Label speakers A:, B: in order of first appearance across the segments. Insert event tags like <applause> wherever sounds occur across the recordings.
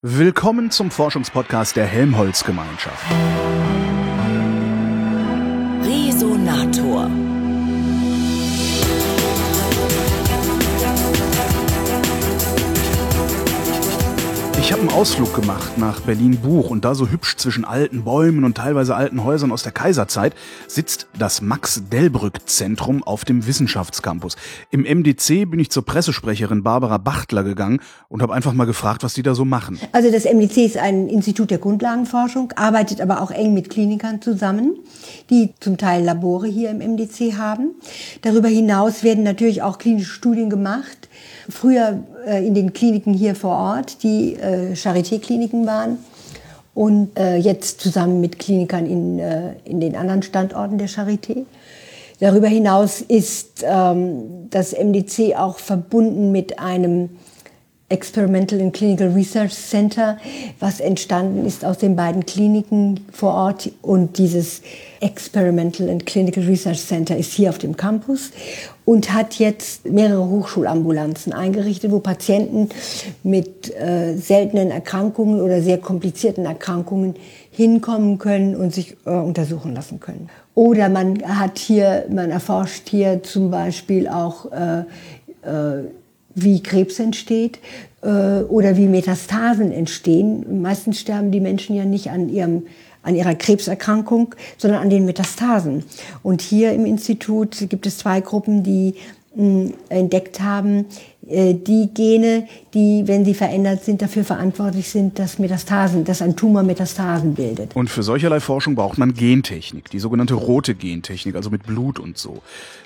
A: Willkommen zum Forschungspodcast der Helmholtz Gemeinschaft.
B: Resonator.
A: Ich habe einen Ausflug gemacht nach Berlin-Buch und da so hübsch zwischen alten Bäumen und teilweise alten Häusern aus der Kaiserzeit sitzt das Max-Delbrück-Zentrum auf dem Wissenschaftscampus. Im MDC bin ich zur Pressesprecherin Barbara Bachtler gegangen und habe einfach mal gefragt, was die da so machen.
C: Also das MDC ist ein Institut der Grundlagenforschung, arbeitet aber auch eng mit Klinikern zusammen, die zum Teil Labore hier im MDC haben. Darüber hinaus werden natürlich auch klinische Studien gemacht früher äh, in den Kliniken hier vor Ort, die äh, Charité-Kliniken waren und äh, jetzt zusammen mit Klinikern in, in den anderen Standorten der Charité. Darüber hinaus ist ähm, das MDC auch verbunden mit einem Experimental and Clinical Research Center, was entstanden ist aus den beiden Kliniken vor Ort. Und dieses Experimental and Clinical Research Center ist hier auf dem Campus und hat jetzt mehrere Hochschulambulanzen eingerichtet, wo Patienten mit äh, seltenen Erkrankungen oder sehr komplizierten Erkrankungen hinkommen können und sich äh, untersuchen lassen können. Oder man hat hier, man erforscht hier zum Beispiel auch äh, äh, wie Krebs entsteht äh, oder wie Metastasen entstehen. Meistens sterben die Menschen ja nicht an ihrem an ihrer Krebserkrankung, sondern an den Metastasen. Und hier im Institut gibt es zwei Gruppen, die mh, entdeckt haben, die Gene, die, wenn sie verändert sind, dafür verantwortlich sind, dass Metastasen, dass ein Tumor Metastasen bildet.
A: Und für solcherlei Forschung braucht man Gentechnik, die sogenannte rote Gentechnik, also mit Blut und so.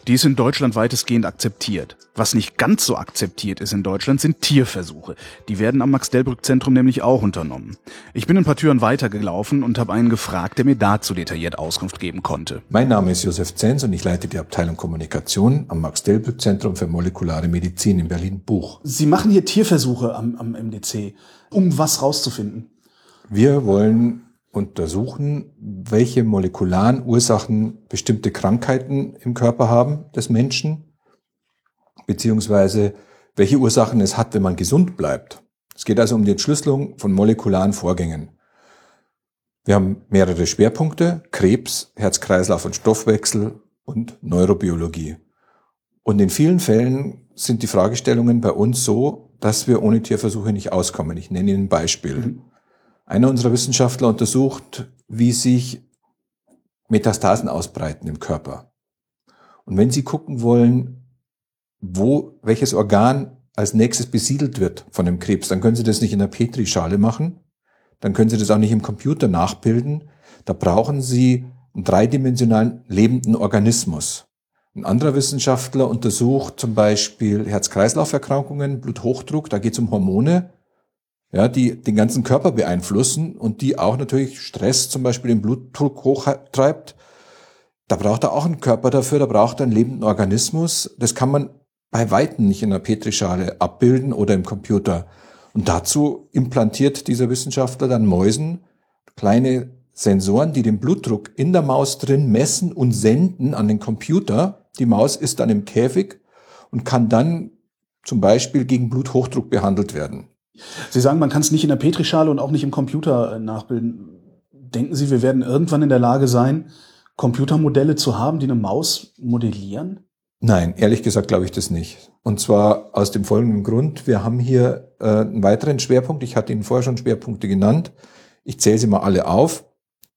A: Die ist in Deutschland weitestgehend akzeptiert. Was nicht ganz so akzeptiert ist in Deutschland, sind Tierversuche. Die werden am Max-Delbrück-Zentrum nämlich auch unternommen. Ich bin ein paar Türen weitergelaufen und habe einen gefragt, der mir dazu detailliert Auskunft geben konnte.
D: Mein Name ist Josef Zenz und ich leite die Abteilung Kommunikation am Max-Delbrück-Zentrum für molekulare Medizin in Berlin Buch.
A: Sie machen hier Tierversuche am, am MDC, um was rauszufinden?
D: Wir wollen untersuchen, welche molekularen Ursachen bestimmte Krankheiten im Körper haben des Menschen, beziehungsweise welche Ursachen es hat, wenn man gesund bleibt. Es geht also um die Entschlüsselung von molekularen Vorgängen. Wir haben mehrere Schwerpunkte, Krebs, Herz-Kreislauf- und Stoffwechsel und Neurobiologie. Und in vielen Fällen sind die Fragestellungen bei uns so, dass wir ohne Tierversuche nicht auskommen. Ich nenne Ihnen ein Beispiel. Mhm. Einer unserer Wissenschaftler untersucht, wie sich Metastasen ausbreiten im Körper. Und wenn Sie gucken wollen, wo welches Organ als nächstes besiedelt wird von dem Krebs, dann können Sie das nicht in der Petrischale machen, dann können Sie das auch nicht im Computer nachbilden. Da brauchen Sie einen dreidimensionalen lebenden Organismus. Ein anderer Wissenschaftler untersucht zum Beispiel Herz-Kreislauf-Erkrankungen, Bluthochdruck, da geht es um Hormone, ja, die den ganzen Körper beeinflussen und die auch natürlich Stress zum Beispiel den Blutdruck hochtreibt. Da braucht er auch einen Körper dafür, da braucht er einen lebenden Organismus. Das kann man bei Weitem nicht in der Petrischale abbilden oder im Computer. Und dazu implantiert dieser Wissenschaftler dann Mäusen kleine Sensoren, die den Blutdruck in der Maus drin messen und senden an den Computer die Maus ist dann im Käfig und kann dann zum Beispiel gegen Bluthochdruck behandelt werden.
A: Sie sagen, man kann es nicht in der Petrischale und auch nicht im Computer äh, nachbilden. Denken Sie, wir werden irgendwann in der Lage sein, Computermodelle zu haben, die eine Maus modellieren?
D: Nein, ehrlich gesagt glaube ich das nicht. Und zwar aus dem folgenden Grund. Wir haben hier äh, einen weiteren Schwerpunkt. Ich hatte Ihnen vorher schon Schwerpunkte genannt. Ich zähle sie mal alle auf.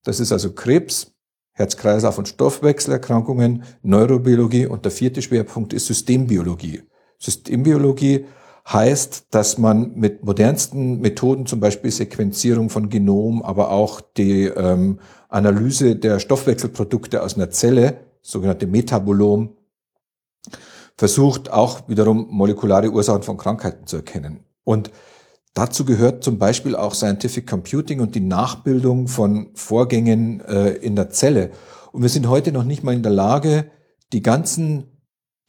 D: Das ist also Krebs, Herz-Kreislauf- und Stoffwechselerkrankungen, Neurobiologie und der vierte Schwerpunkt ist Systembiologie. Systembiologie heißt, dass man mit modernsten Methoden, zum Beispiel Sequenzierung von Genom, aber auch die ähm, Analyse der Stoffwechselprodukte aus einer Zelle, sogenannte Metabolom, versucht auch wiederum molekulare Ursachen von Krankheiten zu erkennen. Und Dazu gehört zum Beispiel auch Scientific Computing und die Nachbildung von Vorgängen äh, in der Zelle. Und wir sind heute noch nicht mal in der Lage, die ganzen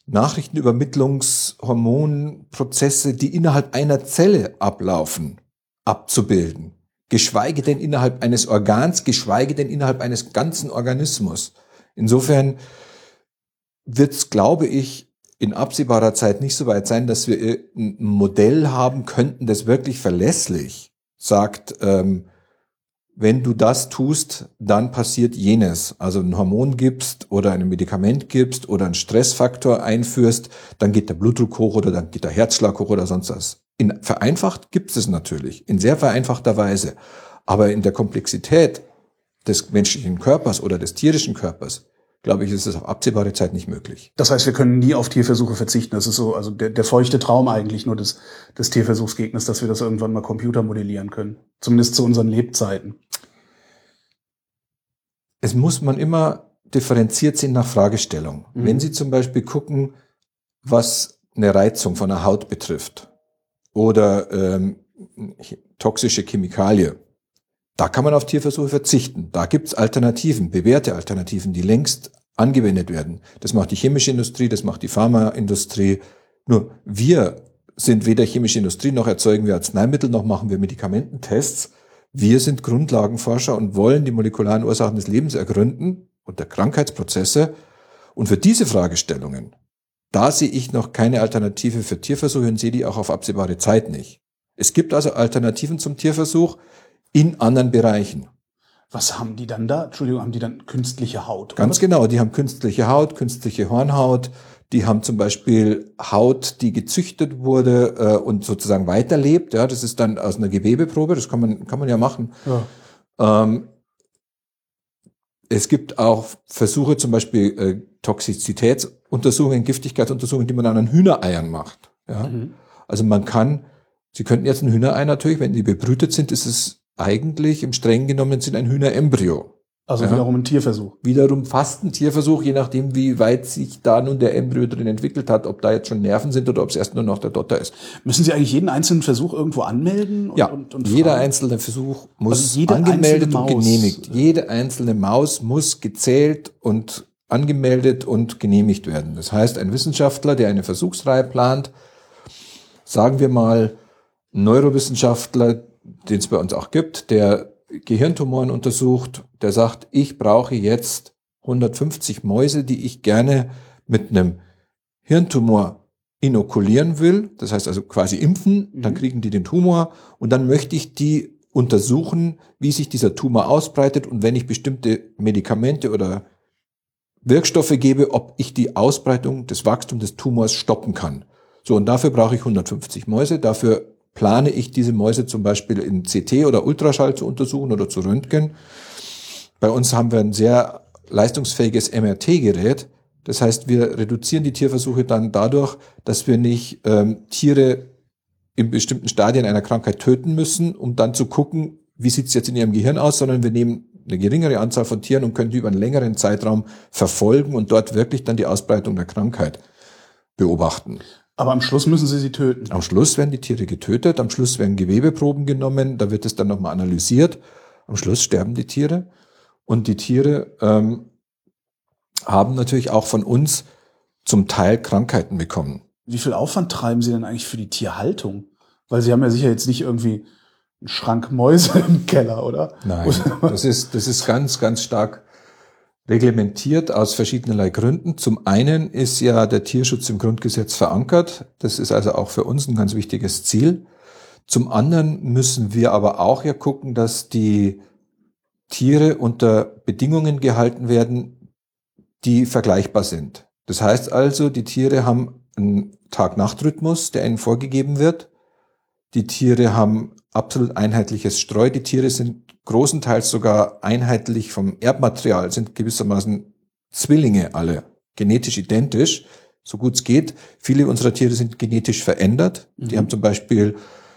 D: Nachrichtenübermittlungshormonprozesse, die innerhalb einer Zelle ablaufen, abzubilden. Geschweige denn innerhalb eines Organs, geschweige denn innerhalb eines ganzen Organismus. Insofern wird es, glaube ich, in absehbarer Zeit nicht so weit sein, dass wir ein Modell haben könnten, das wirklich verlässlich sagt, ähm, wenn du das tust, dann passiert jenes. Also ein Hormon gibst oder ein Medikament gibst oder einen Stressfaktor einführst, dann geht der Blutdruck hoch oder dann geht der Herzschlag hoch oder sonst was. In vereinfacht gibt es natürlich, in sehr vereinfachter Weise. Aber in der Komplexität des menschlichen Körpers oder des tierischen Körpers glaube ich, ist es auf absehbare Zeit nicht möglich.
A: Das heißt, wir können nie auf Tierversuche verzichten. Das ist so, also der, der feuchte Traum eigentlich nur des, des Tierversuchsgegners, dass wir das irgendwann mal computermodellieren können. Zumindest zu unseren Lebzeiten.
D: Es muss man immer differenziert sehen nach Fragestellung. Mhm. Wenn Sie zum Beispiel gucken, was eine Reizung von der Haut betrifft oder ähm, toxische Chemikalie, da kann man auf Tierversuche verzichten. Da gibt's Alternativen, bewährte Alternativen, die längst angewendet werden. Das macht die chemische Industrie, das macht die Pharmaindustrie. Nur wir sind weder chemische Industrie, noch erzeugen wir Arzneimittel, noch machen wir Medikamententests. Wir sind Grundlagenforscher und wollen die molekularen Ursachen des Lebens ergründen und der Krankheitsprozesse. Und für diese Fragestellungen, da sehe ich noch keine Alternative für Tierversuche und sehe die auch auf absehbare Zeit nicht. Es gibt also Alternativen zum Tierversuch, in anderen Bereichen.
A: Was haben die dann da? Entschuldigung, haben die dann künstliche Haut?
D: Oder? Ganz genau, die haben künstliche Haut, künstliche Hornhaut, die haben zum Beispiel Haut, die gezüchtet wurde äh, und sozusagen weiterlebt. Ja, das ist dann aus einer Gewebeprobe, das kann man, kann man ja machen. Ja. Ähm, es gibt auch Versuche, zum Beispiel äh, Toxizitätsuntersuchungen, Giftigkeitsuntersuchungen, die man an Hühnereiern macht. Ja? Mhm. Also man kann, Sie könnten jetzt ein Hühnerei natürlich, wenn die bebrütet sind, ist es eigentlich im streng genommen sind ein Hühnerembryo.
A: Also ja. wiederum ein Tierversuch.
D: Wiederum fast ein Tierversuch, je nachdem, wie weit sich da nun der Embryo drin entwickelt hat, ob da jetzt schon Nerven sind oder ob es erst nur noch der Dotter ist.
A: Müssen Sie eigentlich jeden einzelnen Versuch irgendwo anmelden?
D: Und, ja, und, und jeder einzelne Versuch muss also angemeldet und genehmigt. Jede einzelne Maus muss gezählt und angemeldet und genehmigt werden. Das heißt, ein Wissenschaftler, der eine Versuchsreihe plant, sagen wir mal Neurowissenschaftler, den es bei uns auch gibt, der Gehirntumoren untersucht, der sagt, ich brauche jetzt 150 Mäuse, die ich gerne mit einem Hirntumor inokulieren will, das heißt also quasi impfen, dann mhm. kriegen die den Tumor und dann möchte ich die untersuchen, wie sich dieser Tumor ausbreitet und wenn ich bestimmte Medikamente oder Wirkstoffe gebe, ob ich die Ausbreitung des Wachstums des Tumors stoppen kann. So, und dafür brauche ich 150 Mäuse, dafür plane ich diese Mäuse zum Beispiel in CT oder Ultraschall zu untersuchen oder zu röntgen. Bei uns haben wir ein sehr leistungsfähiges MRT-Gerät. Das heißt, wir reduzieren die Tierversuche dann dadurch, dass wir nicht ähm, Tiere in bestimmten Stadien einer Krankheit töten müssen, um dann zu gucken, wie sieht es jetzt in ihrem Gehirn aus, sondern wir nehmen eine geringere Anzahl von Tieren und können die über einen längeren Zeitraum verfolgen und dort wirklich dann die Ausbreitung der Krankheit beobachten.
A: Aber am Schluss müssen Sie sie töten.
D: Am Schluss werden die Tiere getötet, am Schluss werden Gewebeproben genommen, da wird es dann nochmal analysiert. Am Schluss sterben die Tiere. Und die Tiere ähm, haben natürlich auch von uns zum Teil Krankheiten bekommen.
A: Wie viel Aufwand treiben Sie denn eigentlich für die Tierhaltung? Weil Sie haben ja sicher jetzt nicht irgendwie einen Schrank Mäuse <laughs> im Keller, oder?
D: Nein, das ist, das ist ganz, ganz stark reglementiert aus verschiedenerlei Gründen. Zum einen ist ja der Tierschutz im Grundgesetz verankert. Das ist also auch für uns ein ganz wichtiges Ziel. Zum anderen müssen wir aber auch ja gucken, dass die Tiere unter Bedingungen gehalten werden, die vergleichbar sind. Das heißt also, die Tiere haben einen Tag-Nacht-Rhythmus, der ihnen vorgegeben wird. Die Tiere haben absolut einheitliches Streu. Die Tiere sind großenteils sogar einheitlich vom Erbmaterial, sind gewissermaßen Zwillinge alle, genetisch identisch, so gut es geht. Viele unserer Tiere sind genetisch verändert. Mhm. Die haben zum Beispiel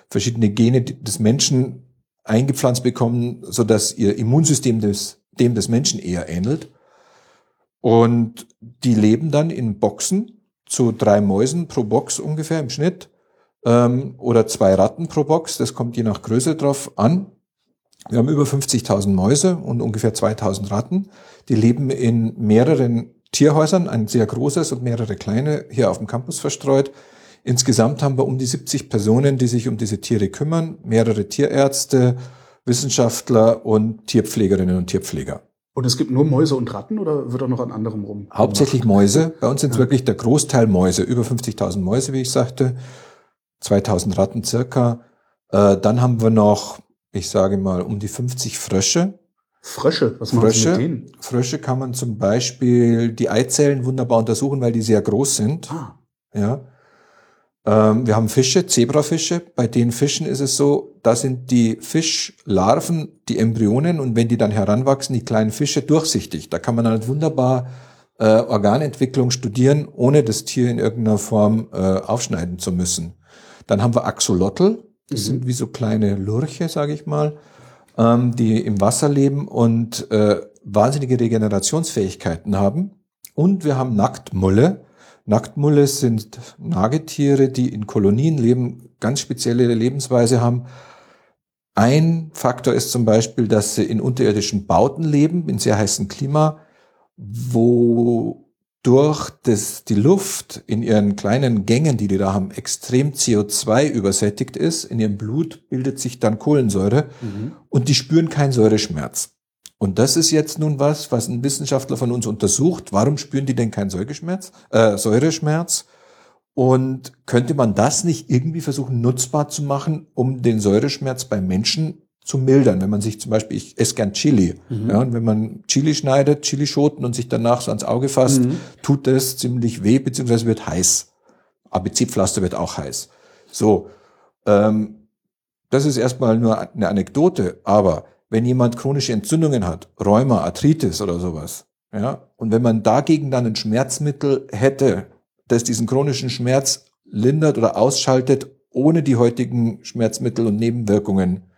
D: verschiedene Gene des Menschen eingepflanzt bekommen, so dass ihr Immunsystem des, dem des Menschen eher ähnelt. Und die leben dann in Boxen zu drei Mäusen pro Box ungefähr im Schnitt ähm, oder zwei Ratten pro Box. Das kommt je nach Größe drauf an. Wir haben über 50.000 Mäuse und ungefähr 2.000 Ratten. Die leben in mehreren Tierhäusern, ein sehr großes und mehrere kleine hier auf dem Campus verstreut. Insgesamt haben wir um die 70 Personen, die sich um diese Tiere kümmern, mehrere Tierärzte, Wissenschaftler und Tierpflegerinnen und Tierpfleger.
A: Und es gibt nur Mäuse und Ratten oder wird auch noch an anderem rum?
D: Hauptsächlich Mäuse. Bei uns sind es ja. wirklich der Großteil Mäuse, über 50.000 Mäuse, wie ich sagte, 2000 Ratten circa. Äh, dann haben wir noch ich sage mal, um die 50 Frösche.
A: Frösche,
D: was machen Frösche, Sie mit denen? Frösche kann man zum Beispiel die Eizellen wunderbar untersuchen, weil die sehr groß sind. Ah. Ja. Ähm, wir haben Fische, Zebrafische. Bei den Fischen ist es so, da sind die Fischlarven, die Embryonen und wenn die dann heranwachsen, die kleinen Fische durchsichtig. Da kann man halt wunderbar äh, Organentwicklung studieren, ohne das Tier in irgendeiner Form äh, aufschneiden zu müssen. Dann haben wir Axolotl, die mhm. sind wie so kleine Lurche, sage ich mal, ähm, die im Wasser leben und äh, wahnsinnige Regenerationsfähigkeiten haben. Und wir haben Nacktmulle, Nacktmulle sind Nagetiere, die in Kolonien leben, ganz spezielle Lebensweise haben. Ein Faktor ist zum Beispiel, dass sie in unterirdischen Bauten leben, in sehr heißem Klima, wo durch das, die Luft in ihren kleinen Gängen, die die da haben, extrem CO2 übersättigt ist. In ihrem Blut bildet sich dann Kohlensäure mhm. und die spüren keinen Säureschmerz. Und das ist jetzt nun was, was ein Wissenschaftler von uns untersucht. Warum spüren die denn keinen Säureschmerz? Äh, Säureschmerz? Und könnte man das nicht irgendwie versuchen nutzbar zu machen, um den Säureschmerz bei Menschen zu mildern? Wenn man sich zum Beispiel, ich esse gern Chili, mhm. ja, und wenn man Chili schneidet, Chilischoten und sich danach so ans Auge fasst, mhm. tut das ziemlich weh, beziehungsweise wird heiß. ABC-Pflaster wird auch heiß. So, ähm, das ist erstmal nur eine Anekdote, aber wenn jemand chronische Entzündungen hat, Rheuma, Arthritis oder sowas, ja, und wenn man dagegen dann ein Schmerzmittel hätte, das diesen chronischen Schmerz lindert oder ausschaltet, ohne die heutigen Schmerzmittel und Nebenwirkungen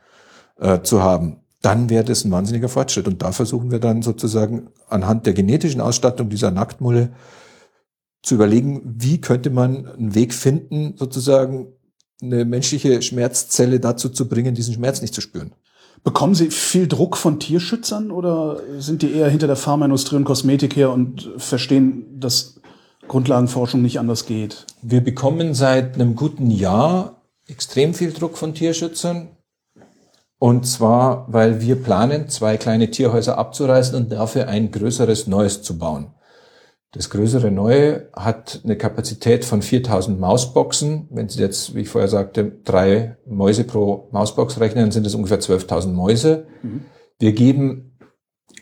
D: äh, zu haben, dann wäre das ein wahnsinniger Fortschritt. Und da versuchen wir dann sozusagen anhand der genetischen Ausstattung dieser Nacktmulle zu überlegen, wie könnte man einen Weg finden, sozusagen eine menschliche Schmerzzelle dazu zu bringen, diesen Schmerz nicht zu spüren.
A: Bekommen Sie viel Druck von Tierschützern oder sind die eher hinter der Pharmaindustrie und Kosmetik her und verstehen, dass Grundlagenforschung nicht anders geht?
D: Wir bekommen seit einem guten Jahr extrem viel Druck von Tierschützern. Und zwar, weil wir planen, zwei kleine Tierhäuser abzureißen und dafür ein größeres neues zu bauen. Das größere Neue hat eine Kapazität von 4000 Mausboxen. Wenn Sie jetzt, wie ich vorher sagte, drei Mäuse pro Mausbox rechnen, dann sind es ungefähr 12.000 Mäuse. Mhm. Wir geben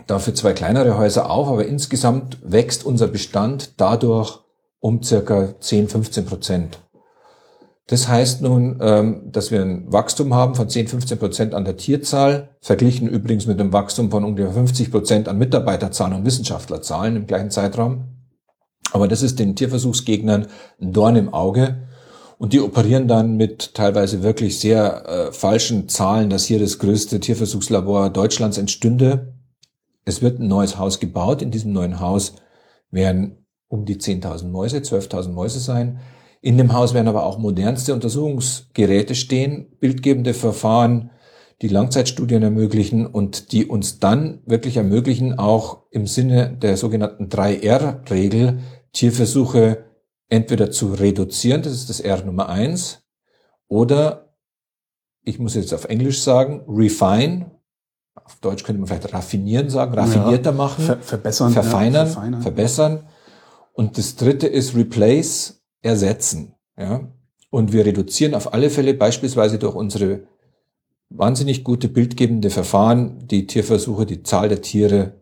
D: dafür zwei kleinere Häuser auf, aber insgesamt wächst unser Bestand dadurch um circa 10, 15 Prozent. Das heißt nun, ähm, dass wir ein Wachstum haben von 10, 15 Prozent an der Tierzahl, verglichen übrigens mit einem Wachstum von ungefähr 50 Prozent an Mitarbeiterzahlen und Wissenschaftlerzahlen im gleichen Zeitraum. Aber das ist den Tierversuchsgegnern ein Dorn im Auge. Und die operieren dann mit teilweise wirklich sehr äh, falschen Zahlen, dass hier das größte Tierversuchslabor Deutschlands entstünde. Es wird ein neues Haus gebaut. In diesem neuen Haus werden um die 10.000 Mäuse, 12.000 Mäuse sein. In dem Haus werden aber auch modernste Untersuchungsgeräte stehen, bildgebende Verfahren, die Langzeitstudien ermöglichen und die uns dann wirklich ermöglichen, auch im Sinne der sogenannten 3R-Regel Tierversuche entweder zu reduzieren, das ist das R Nummer eins, oder ich muss jetzt auf Englisch sagen, refine, auf Deutsch könnte man vielleicht raffinieren sagen, raffinierter ja, machen,
A: ver verbessern,
D: verfeinern, ja, verfeinern, verbessern. Und das dritte ist replace, ersetzen. Ja? Und wir reduzieren auf alle Fälle beispielsweise durch unsere wahnsinnig gute bildgebende Verfahren die Tierversuche, die Zahl der Tiere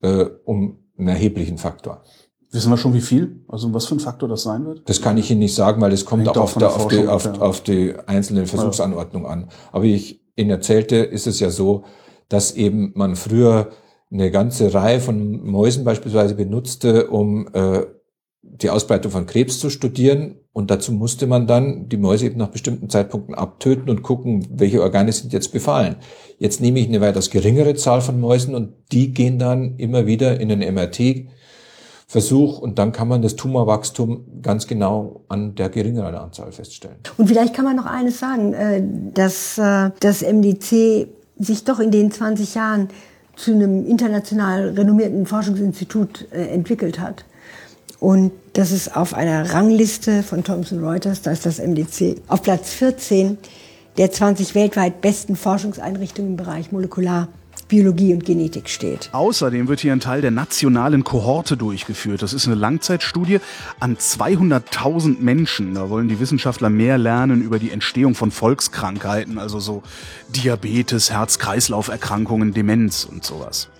D: äh, um einen erheblichen Faktor.
A: Wissen wir schon, wie viel? Also was für ein Faktor das sein wird?
D: Das kann ich Ihnen nicht sagen, weil es kommt auch auf, der, auf, die, auf, auf die einzelne Versuchsanordnung an. Aber wie ich Ihnen erzählte, ist es ja so, dass eben man früher eine ganze Reihe von Mäusen beispielsweise benutzte, um äh, die Ausbreitung von Krebs zu studieren. Und dazu musste man dann die Mäuse eben nach bestimmten Zeitpunkten abtöten und gucken, welche Organe sind jetzt befallen. Jetzt nehme ich eine weitaus geringere Zahl von Mäusen und die gehen dann immer wieder in den MRT Versuch und dann kann man das Tumorwachstum ganz genau an der geringeren Anzahl feststellen.
C: Und vielleicht kann man noch eines sagen, äh, dass äh, das MDC sich doch in den 20 Jahren zu einem international renommierten Forschungsinstitut äh, entwickelt hat. Und das ist auf einer Rangliste von Thomson Reuters, da ist das MDC auf Platz 14 der 20 weltweit besten Forschungseinrichtungen im Bereich Molekular Biologie und Genetik steht.
A: Außerdem wird hier ein Teil der nationalen Kohorte durchgeführt. Das ist eine Langzeitstudie an 200.000 Menschen. Da wollen die Wissenschaftler mehr lernen über die Entstehung von Volkskrankheiten, also so Diabetes, Herz-Kreislauf-Erkrankungen, Demenz und sowas.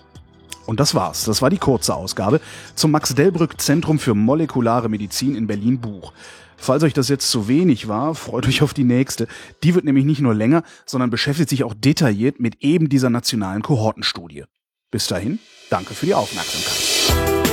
A: Und das war's. Das war die kurze Ausgabe zum Max-Delbrück-Zentrum für molekulare Medizin in Berlin Buch. Falls euch das jetzt zu wenig war, freut euch auf die nächste. Die wird nämlich nicht nur länger, sondern beschäftigt sich auch detailliert mit eben dieser nationalen Kohortenstudie. Bis dahin, danke für die Aufmerksamkeit.